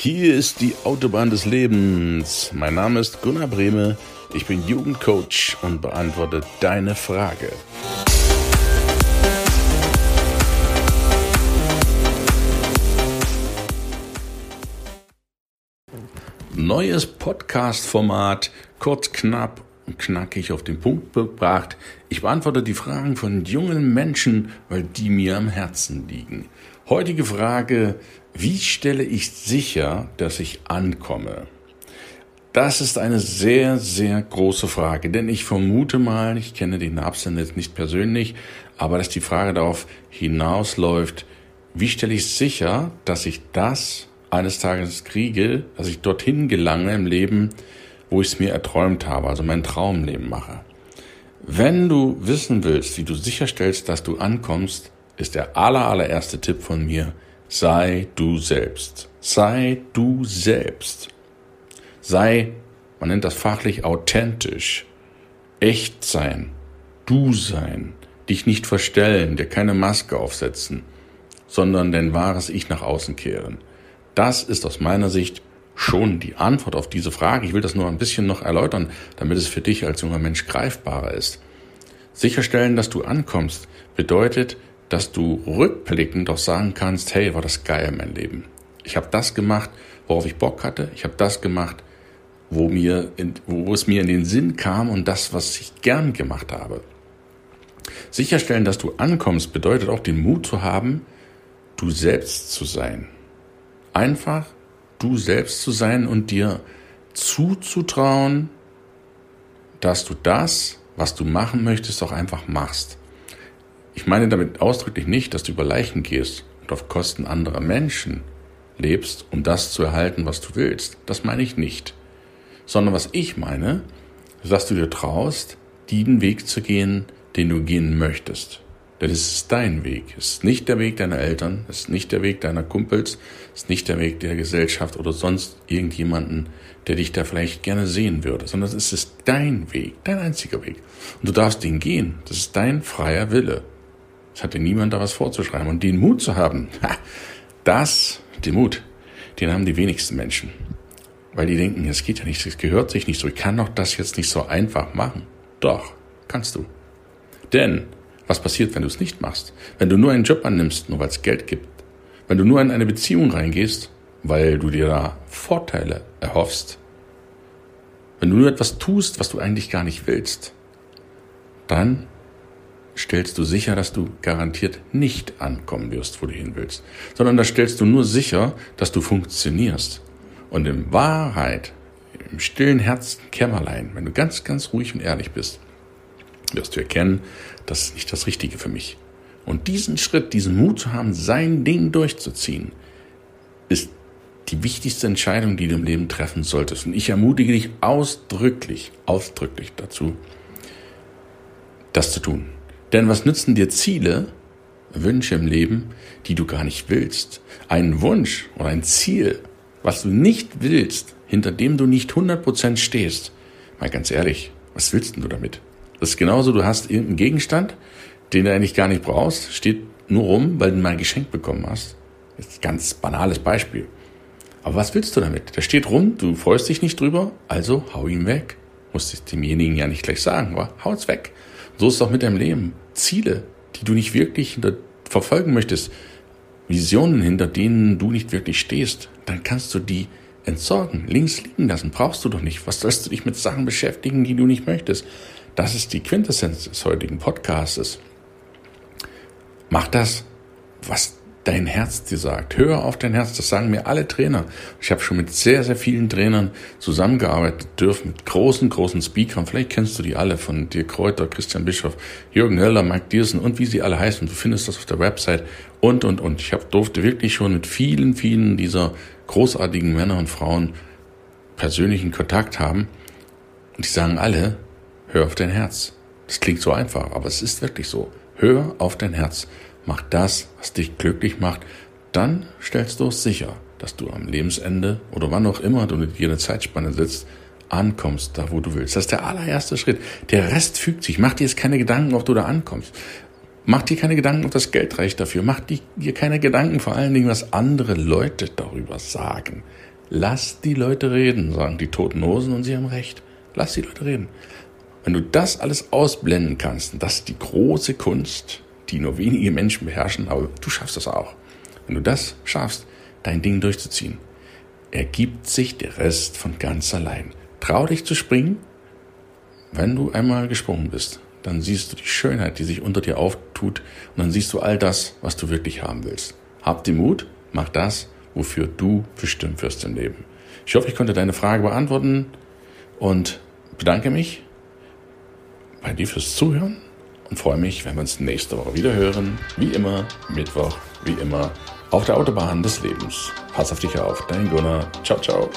Hier ist die Autobahn des Lebens. Mein Name ist Gunnar Brehme. Ich bin Jugendcoach und beantworte deine Frage. Neues Podcast-Format, kurz, knapp knackig auf den Punkt gebracht. Ich beantworte die Fragen von jungen Menschen, weil die mir am Herzen liegen. Heutige Frage, wie stelle ich sicher, dass ich ankomme? Das ist eine sehr, sehr große Frage, denn ich vermute mal, ich kenne den Absender jetzt nicht persönlich, aber dass die Frage darauf hinausläuft, wie stelle ich sicher, dass ich das eines Tages kriege, dass ich dorthin gelange im Leben, wo ich es mir erträumt habe, also mein Traumleben mache. Wenn du wissen willst, wie du sicherstellst, dass du ankommst, ist der aller, allererste Tipp von mir, sei du selbst. Sei du selbst. Sei, man nennt das fachlich authentisch, echt sein, du sein, dich nicht verstellen, dir keine Maske aufsetzen, sondern dein wahres Ich nach außen kehren. Das ist aus meiner Sicht schon die Antwort auf diese Frage. Ich will das nur ein bisschen noch erläutern, damit es für dich als junger Mensch greifbarer ist. Sicherstellen, dass du ankommst, bedeutet, dass du rückblickend doch sagen kannst, hey, war das geil mein Leben. Ich habe das gemacht, worauf ich Bock hatte. Ich habe das gemacht, wo, mir in, wo es mir in den Sinn kam und das, was ich gern gemacht habe. Sicherstellen, dass du ankommst, bedeutet auch den Mut zu haben, du selbst zu sein. Einfach du selbst zu sein und dir zuzutrauen, dass du das, was du machen möchtest, auch einfach machst. Ich meine damit ausdrücklich nicht, dass du über Leichen gehst und auf Kosten anderer Menschen lebst, um das zu erhalten, was du willst. Das meine ich nicht. Sondern was ich meine, ist, dass du dir traust, den Weg zu gehen, den du gehen möchtest. Denn es ist dein Weg. Es ist nicht der Weg deiner Eltern, es ist nicht der Weg deiner Kumpels, es ist nicht der Weg der Gesellschaft oder sonst irgendjemanden, der dich da vielleicht gerne sehen würde, sondern es ist dein Weg, dein einziger Weg. Und du darfst den gehen. Das ist dein freier Wille. Es hat dir niemand da was vorzuschreiben. Und den Mut zu haben, das, den Mut, den haben die wenigsten Menschen. Weil die denken, es geht ja nicht, es gehört sich nicht so. Ich kann doch das jetzt nicht so einfach machen. Doch, kannst du. Denn was passiert, wenn du es nicht machst? Wenn du nur einen Job annimmst, nur weil es Geld gibt? Wenn du nur in eine Beziehung reingehst, weil du dir da Vorteile erhoffst? Wenn du nur etwas tust, was du eigentlich gar nicht willst? Dann stellst du sicher, dass du garantiert nicht ankommen wirst, wo du hin willst, sondern da stellst du nur sicher, dass du funktionierst. Und in Wahrheit, im stillen Herzen, Kämmerlein, wenn du ganz, ganz ruhig und ehrlich bist, wirst du erkennen, das ist nicht das Richtige für mich. Und diesen Schritt, diesen Mut zu haben, sein Ding durchzuziehen, ist die wichtigste Entscheidung, die du im Leben treffen solltest. Und ich ermutige dich ausdrücklich, ausdrücklich dazu, das zu tun. Denn was nützen dir Ziele, Wünsche im Leben, die du gar nicht willst? Ein Wunsch oder ein Ziel, was du nicht willst, hinter dem du nicht 100% stehst. Mal ganz ehrlich, was willst denn du damit? Das ist genauso, du hast irgendeinen Gegenstand, den du eigentlich gar nicht brauchst, steht nur rum, weil du mal geschenkt bekommen hast. Das ist ein ganz banales Beispiel. Aber was willst du damit? Der steht rum, du freust dich nicht drüber, also hau ihn weg. Musst es demjenigen ja nicht gleich sagen, aber hau's weg. So ist es auch mit deinem Leben. Ziele, die du nicht wirklich verfolgen möchtest, Visionen, hinter denen du nicht wirklich stehst, dann kannst du die entsorgen, links liegen lassen. Brauchst du doch nicht. Was sollst du dich mit Sachen beschäftigen, die du nicht möchtest? Das ist die Quintessenz des heutigen Podcastes. Mach das, was dein Herz dir sagt. Hör auf dein Herz. Das sagen mir alle Trainer. Ich habe schon mit sehr, sehr vielen Trainern zusammengearbeitet dürfen, mit großen, großen Speakern. Vielleicht kennst du die alle von dir Kräuter, Christian Bischoff, Jürgen Höller, Mike Diersen und wie sie alle heißen. Du findest das auf der Website und, und, und. Ich hab, durfte wirklich schon mit vielen, vielen dieser großartigen Männer und Frauen persönlichen Kontakt haben. Und die sagen alle, Hör auf dein Herz. Das klingt so einfach, aber es ist wirklich so. Hör auf dein Herz. Mach das, was dich glücklich macht. Dann stellst du es sicher, dass du am Lebensende oder wann auch immer du mit eine Zeitspanne sitzt, ankommst, da wo du willst. Das ist der allererste Schritt. Der Rest fügt sich. Mach dir jetzt keine Gedanken, ob du da ankommst. Mach dir keine Gedanken, ob das Geld reicht dafür. Mach dir keine Gedanken vor allen Dingen, was andere Leute darüber sagen. Lass die Leute reden, sagen die toten Hosen und sie haben recht. Lass die Leute reden. Wenn du das alles ausblenden kannst, das ist die große Kunst, die nur wenige Menschen beherrschen, aber du schaffst das auch. Wenn du das schaffst, dein Ding durchzuziehen, ergibt sich der Rest von ganz allein. Trau dich zu springen, wenn du einmal gesprungen bist dann siehst du die Schönheit, die sich unter dir auftut und dann siehst du all das, was du wirklich haben willst. Hab den Mut, mach das, wofür du bestimmt wirst im Leben. Ich hoffe, ich konnte deine Frage beantworten und bedanke mich bei dir fürs Zuhören und freue mich, wenn wir uns nächste Woche wieder hören. Wie immer, Mittwoch, wie immer, auf der Autobahn des Lebens. Pass auf dich auf, dein Gunnar. Ciao, ciao.